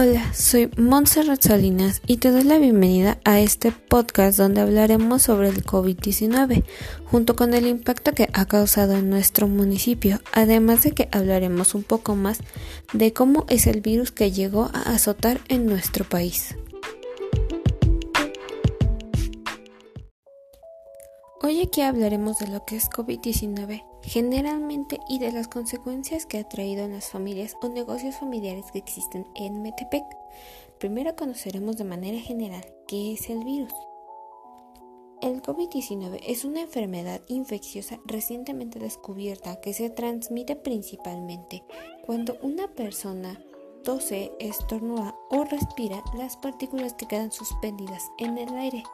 Hola, soy Montserrat Salinas y te doy la bienvenida a este podcast donde hablaremos sobre el COVID-19 junto con el impacto que ha causado en nuestro municipio, además de que hablaremos un poco más de cómo es el virus que llegó a azotar en nuestro país. Hoy aquí hablaremos de lo que es COVID-19 generalmente y de las consecuencias que ha traído en las familias o negocios familiares que existen en Metepec. Primero conoceremos de manera general qué es el virus. El COVID-19 es una enfermedad infecciosa recientemente descubierta que se transmite principalmente cuando una persona tose, estornuda o respira las partículas que quedan suspendidas en el aire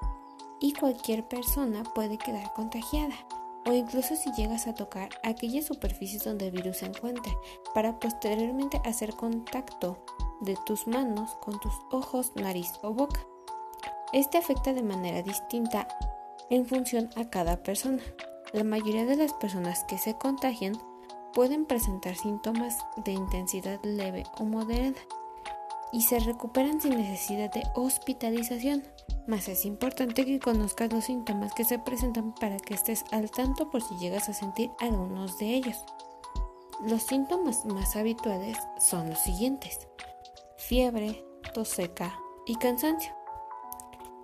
y cualquier persona puede quedar contagiada o incluso si llegas a tocar aquellas superficies donde el virus se encuentre para posteriormente hacer contacto de tus manos con tus ojos, nariz o boca. Este afecta de manera distinta en función a cada persona. La mayoría de las personas que se contagian pueden presentar síntomas de intensidad leve o moderada y se recuperan sin necesidad de hospitalización. Más es importante que conozcas los síntomas que se presentan para que estés al tanto por si llegas a sentir algunos de ellos. Los síntomas más habituales son los siguientes. Fiebre, tos seca y cansancio.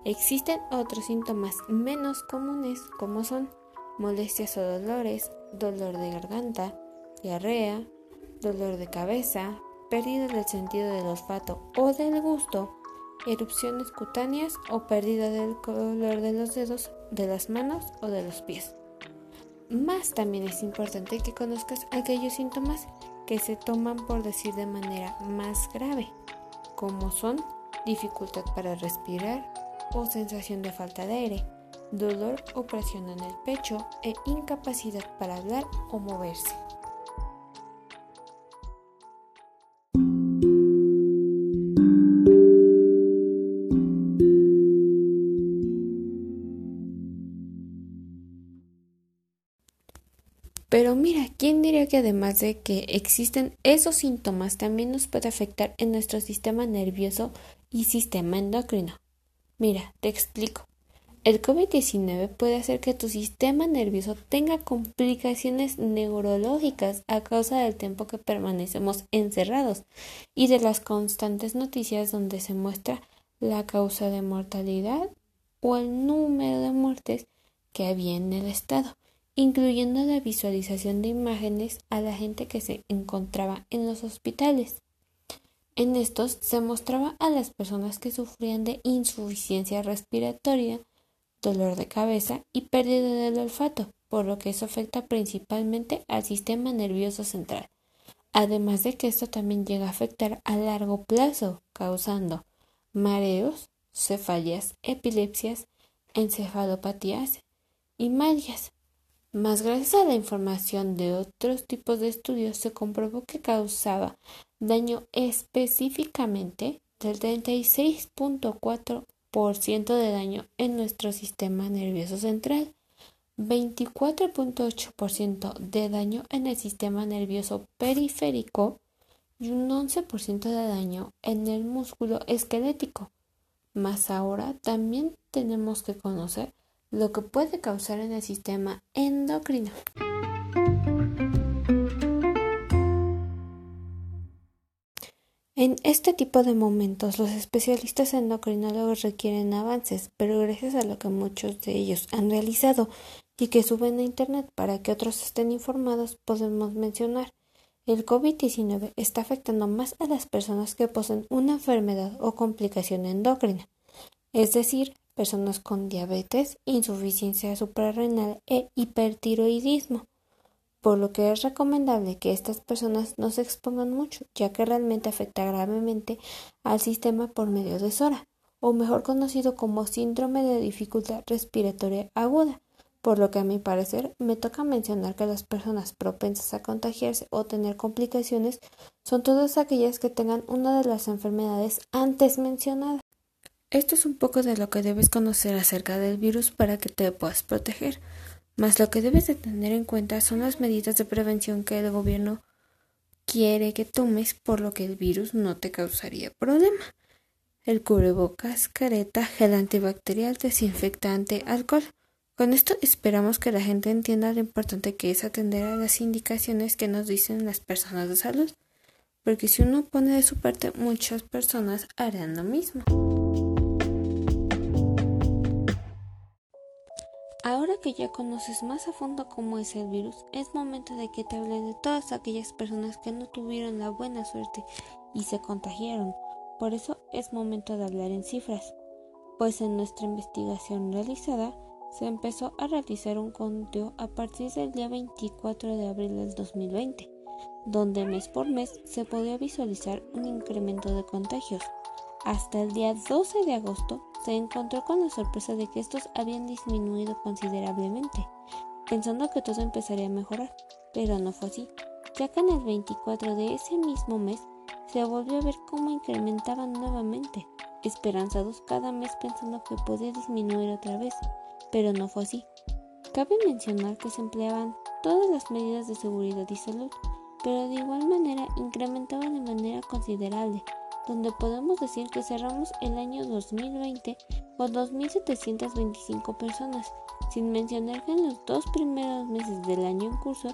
Existen otros síntomas menos comunes como son molestias o dolores, dolor de garganta, diarrea, dolor de cabeza, pérdida del sentido del olfato o del gusto, erupciones cutáneas o pérdida del color de los dedos, de las manos o de los pies. Más también es importante que conozcas aquellos síntomas que se toman por decir de manera más grave, como son dificultad para respirar o sensación de falta de aire, dolor o presión en el pecho e incapacidad para hablar o moverse. Pero mira, ¿quién diría que además de que existen esos síntomas también nos puede afectar en nuestro sistema nervioso y sistema endocrino? Mira, te explico. El COVID-19 puede hacer que tu sistema nervioso tenga complicaciones neurológicas a causa del tiempo que permanecemos encerrados y de las constantes noticias donde se muestra la causa de mortalidad o el número de muertes que había en el estado incluyendo la visualización de imágenes a la gente que se encontraba en los hospitales. En estos se mostraba a las personas que sufrían de insuficiencia respiratoria, dolor de cabeza y pérdida del olfato, por lo que eso afecta principalmente al sistema nervioso central. Además de que esto también llega a afectar a largo plazo, causando mareos, cefalias, epilepsias, encefalopatías y magias. Más gracias a la información de otros tipos de estudios se comprobó que causaba daño específicamente del 36.4% de daño en nuestro sistema nervioso central, 24.8% de daño en el sistema nervioso periférico y un 11% de daño en el músculo esquelético. Más ahora también tenemos que conocer lo que puede causar en el sistema endocrino. En este tipo de momentos los especialistas endocrinólogos requieren avances, pero gracias a lo que muchos de ellos han realizado y que suben a Internet para que otros estén informados, podemos mencionar el COVID-19 está afectando más a las personas que poseen una enfermedad o complicación endocrina, es decir, personas con diabetes, insuficiencia suprarrenal e hipertiroidismo, por lo que es recomendable que estas personas no se expongan mucho, ya que realmente afecta gravemente al sistema por medio de SORA, o mejor conocido como síndrome de dificultad respiratoria aguda, por lo que a mi parecer me toca mencionar que las personas propensas a contagiarse o tener complicaciones son todas aquellas que tengan una de las enfermedades antes mencionadas. Esto es un poco de lo que debes conocer acerca del virus para que te puedas proteger. Mas lo que debes de tener en cuenta son las medidas de prevención que el gobierno quiere que tomes por lo que el virus no te causaría problema. El cubrebocas, careta, gel antibacterial, desinfectante, alcohol. Con esto esperamos que la gente entienda lo importante que es atender a las indicaciones que nos dicen las personas de salud, porque si uno pone de su parte, muchas personas harán lo mismo. Que ya conoces más a fondo cómo es el virus, es momento de que te hable de todas aquellas personas que no tuvieron la buena suerte y se contagiaron. Por eso es momento de hablar en cifras, pues en nuestra investigación realizada se empezó a realizar un conteo a partir del día 24 de abril del 2020, donde mes por mes se podía visualizar un incremento de contagios. Hasta el día 12 de agosto se encontró con la sorpresa de que estos habían disminuido considerablemente, pensando que todo empezaría a mejorar, pero no fue así, ya que en el 24 de ese mismo mes se volvió a ver cómo incrementaban nuevamente, esperanzados cada mes pensando que podía disminuir otra vez, pero no fue así. Cabe mencionar que se empleaban todas las medidas de seguridad y salud, pero de igual manera incrementaban de manera considerable, donde podemos decir que cerramos el año 2020 con 2.725 personas, sin mencionar que en los dos primeros meses del año en curso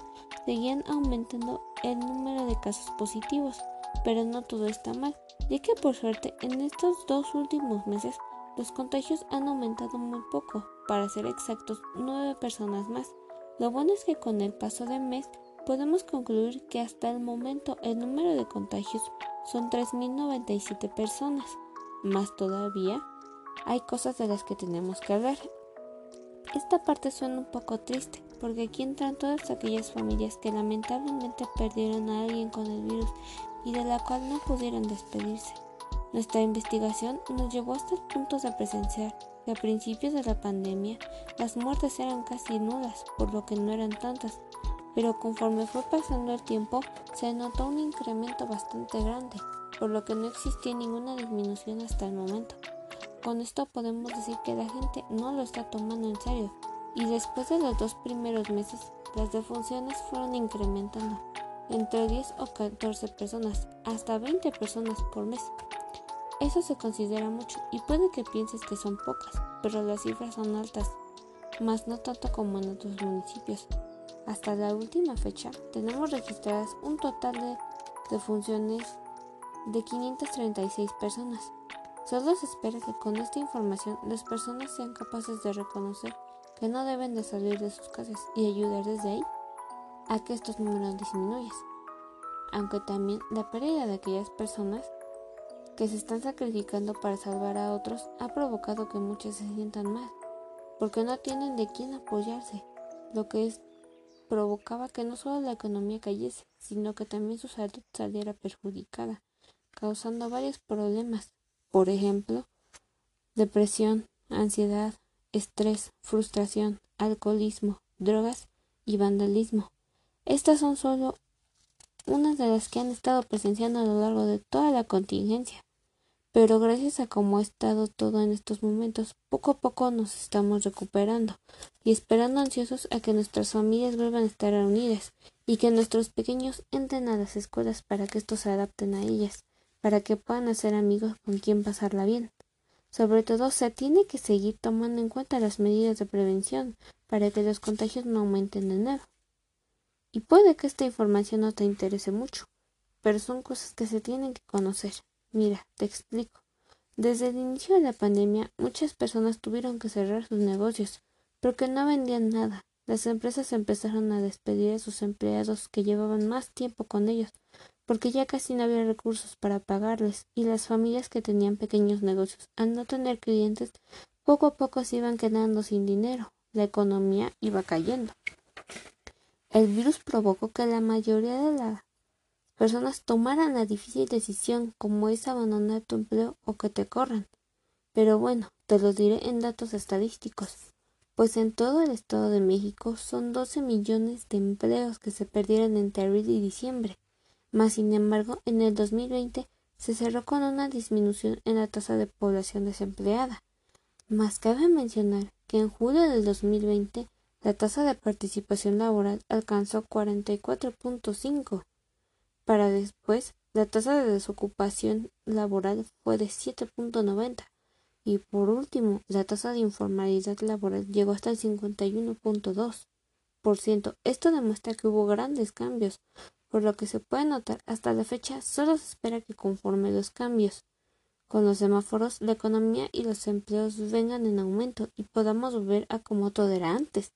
seguían aumentando el número de casos positivos, pero no todo está mal, ya que por suerte en estos dos últimos meses los contagios han aumentado muy poco, para ser exactos, 9 personas más. Lo bueno es que con el paso del mes podemos concluir que hasta el momento el número de contagios son 3.097 personas. Más todavía, hay cosas de las que tenemos que hablar. Esta parte suena un poco triste, porque aquí entran todas aquellas familias que lamentablemente perdieron a alguien con el virus y de la cual no pudieron despedirse. Nuestra investigación nos llevó hasta el punto de presenciar que a principios de la pandemia las muertes eran casi nulas, por lo que no eran tantas, pero conforme fue pasando el tiempo se notó un incremento bastante grande, por lo que no existía ninguna disminución hasta el momento. Con esto podemos decir que la gente no lo está tomando en serio y después de los dos primeros meses las defunciones fueron incrementando entre 10 o 14 personas hasta 20 personas por mes. Eso se considera mucho y puede que pienses que son pocas, pero las cifras son altas, más no tanto como en otros municipios. Hasta la última fecha tenemos registradas un total de defunciones de 536 personas. Solo se espera que con esta información las personas sean capaces de reconocer que no deben de salir de sus casas y ayudar desde ahí a que estos números disminuyan. Aunque también la pérdida de aquellas personas que se están sacrificando para salvar a otros ha provocado que muchos se sientan mal, porque no tienen de quién apoyarse, lo que es provocaba que no solo la economía cayese, sino que también su salud saliera perjudicada, causando varios problemas, por ejemplo, depresión, ansiedad, estrés, frustración, alcoholismo, drogas y vandalismo. Estas son solo unas de las que han estado presenciando a lo largo de toda la contingencia. Pero gracias a cómo ha estado todo en estos momentos, poco a poco nos estamos recuperando y esperando ansiosos a que nuestras familias vuelvan a estar reunidas y que nuestros pequeños entren a las escuelas para que estos se adapten a ellas, para que puedan hacer amigos con quien pasarla bien. Sobre todo se tiene que seguir tomando en cuenta las medidas de prevención para que los contagios no aumenten de nuevo. Y puede que esta información no te interese mucho, pero son cosas que se tienen que conocer. Mira, te explico. Desde el inicio de la pandemia, muchas personas tuvieron que cerrar sus negocios, porque no vendían nada. Las empresas empezaron a despedir a sus empleados que llevaban más tiempo con ellos, porque ya casi no había recursos para pagarles, y las familias que tenían pequeños negocios, al no tener clientes, poco a poco se iban quedando sin dinero. La economía iba cayendo. El virus provocó que la mayoría de la personas tomaran la difícil decisión como es abandonar tu empleo o que te corran. Pero bueno, te lo diré en datos estadísticos, pues en todo el Estado de México son 12 millones de empleos que se perdieron entre abril y diciembre, mas sin embargo en el 2020 se cerró con una disminución en la tasa de población desempleada. Más cabe mencionar que en julio del 2020 la tasa de participación laboral alcanzó 44.5 para después la tasa de desocupación laboral fue de 7.90 y por último la tasa de informalidad laboral llegó hasta el 51.2%. Esto demuestra que hubo grandes cambios, por lo que se puede notar hasta la fecha solo se espera que conforme los cambios con los semáforos la economía y los empleos vengan en aumento y podamos volver a como todo era antes.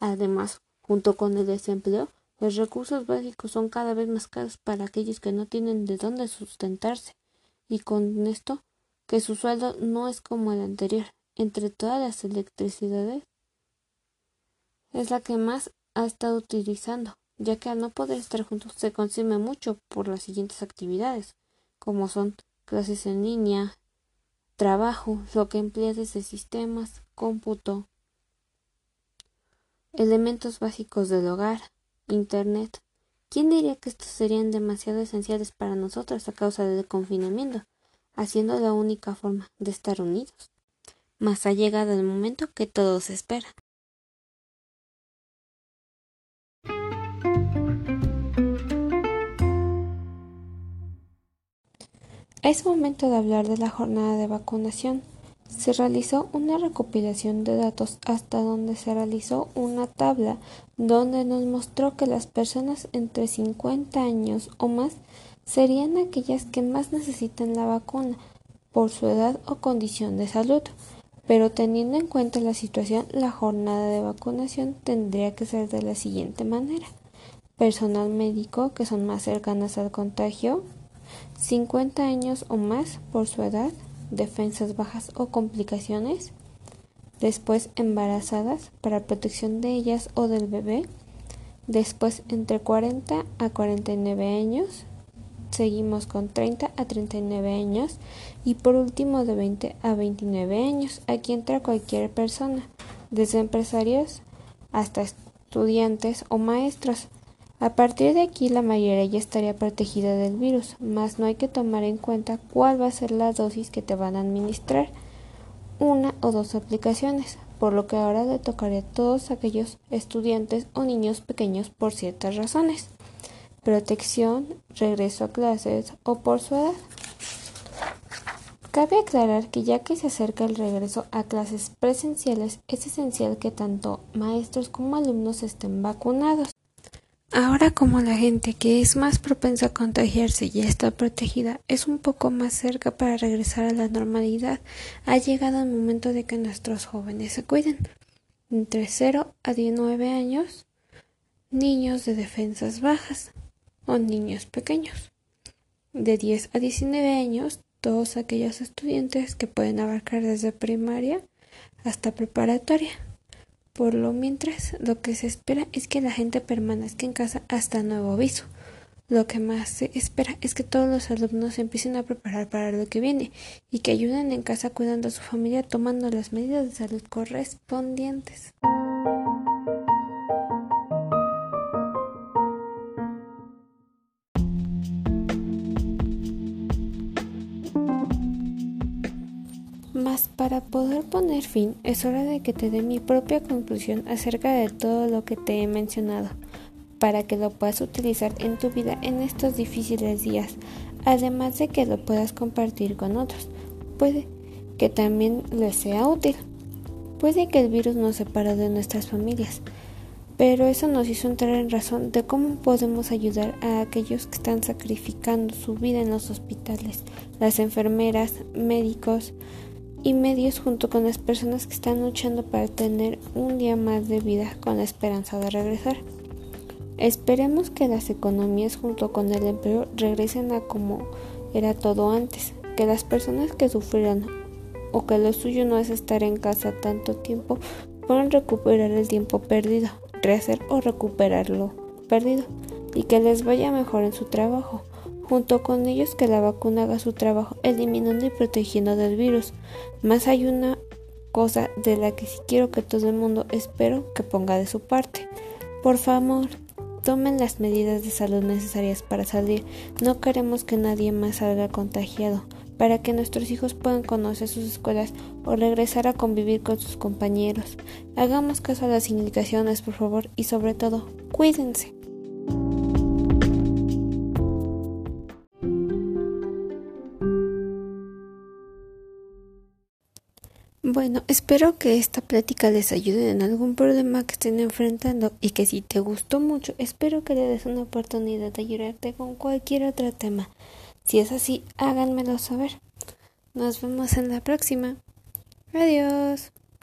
Además, junto con el desempleo, los recursos básicos son cada vez más caros para aquellos que no tienen de dónde sustentarse, y con esto que su sueldo no es como el anterior. Entre todas las electricidades es la que más ha estado utilizando, ya que al no poder estar juntos se consume mucho por las siguientes actividades, como son clases en línea, trabajo, lo que emplea desde sistemas, cómputo, elementos básicos del hogar, Internet. ¿Quién diría que estos serían demasiado esenciales para nosotros a causa del confinamiento, haciendo la única forma de estar unidos? Mas ha llegado el momento que todos esperan. Es momento de hablar de la jornada de vacunación. Se realizó una recopilación de datos hasta donde se realizó una tabla donde nos mostró que las personas entre 50 años o más serían aquellas que más necesitan la vacuna por su edad o condición de salud. Pero teniendo en cuenta la situación, la jornada de vacunación tendría que ser de la siguiente manera. Personal médico que son más cercanas al contagio, 50 años o más por su edad, defensas bajas o complicaciones, después embarazadas para protección de ellas o del bebé, después entre 40 a 49 años, seguimos con 30 a 39 años y por último de 20 a 29 años. Aquí entra cualquier persona, desde empresarios hasta estudiantes o maestros. A partir de aquí la mayoría ya estaría protegida del virus, mas no hay que tomar en cuenta cuál va a ser la dosis que te van a administrar, una o dos aplicaciones, por lo que ahora le tocaría a todos aquellos estudiantes o niños pequeños por ciertas razones, protección, regreso a clases o por su edad. Cabe aclarar que ya que se acerca el regreso a clases presenciales, es esencial que tanto maestros como alumnos estén vacunados. Ahora como la gente que es más propensa a contagiarse ya está protegida, es un poco más cerca para regresar a la normalidad, ha llegado el momento de que nuestros jóvenes se cuiden. Entre 0 a 19 años, niños de defensas bajas o niños pequeños. De 10 a 19 años, todos aquellos estudiantes que pueden abarcar desde primaria hasta preparatoria. Por lo mientras, lo que se espera es que la gente permanezca en casa hasta nuevo aviso. Lo que más se espera es que todos los alumnos empiecen a preparar para lo que viene y que ayuden en casa cuidando a su familia tomando las medidas de salud correspondientes. Para poder poner fin es hora de que te dé mi propia conclusión acerca de todo lo que te he mencionado, para que lo puedas utilizar en tu vida en estos difíciles días, además de que lo puedas compartir con otros. Puede que también les sea útil. Puede que el virus nos separe de nuestras familias, pero eso nos hizo entrar en razón de cómo podemos ayudar a aquellos que están sacrificando su vida en los hospitales, las enfermeras, médicos, y medios junto con las personas que están luchando para tener un día más de vida con la esperanza de regresar. Esperemos que las economías junto con el empleo regresen a como era todo antes, que las personas que sufrieron o que lo suyo no es estar en casa tanto tiempo puedan recuperar el tiempo perdido, rehacer o recuperar lo perdido y que les vaya mejor en su trabajo junto con ellos que la vacuna haga su trabajo eliminando y protegiendo del virus. Más hay una cosa de la que sí quiero que todo el mundo espero que ponga de su parte. Por favor, tomen las medidas de salud necesarias para salir. No queremos que nadie más salga contagiado, para que nuestros hijos puedan conocer sus escuelas o regresar a convivir con sus compañeros. Hagamos caso a las indicaciones, por favor, y sobre todo, cuídense. Bueno, espero que esta plática les ayude en algún problema que estén enfrentando y que si te gustó mucho, espero que le des una oportunidad de ayudarte con cualquier otro tema. Si es así, háganmelo saber. Nos vemos en la próxima. Adiós.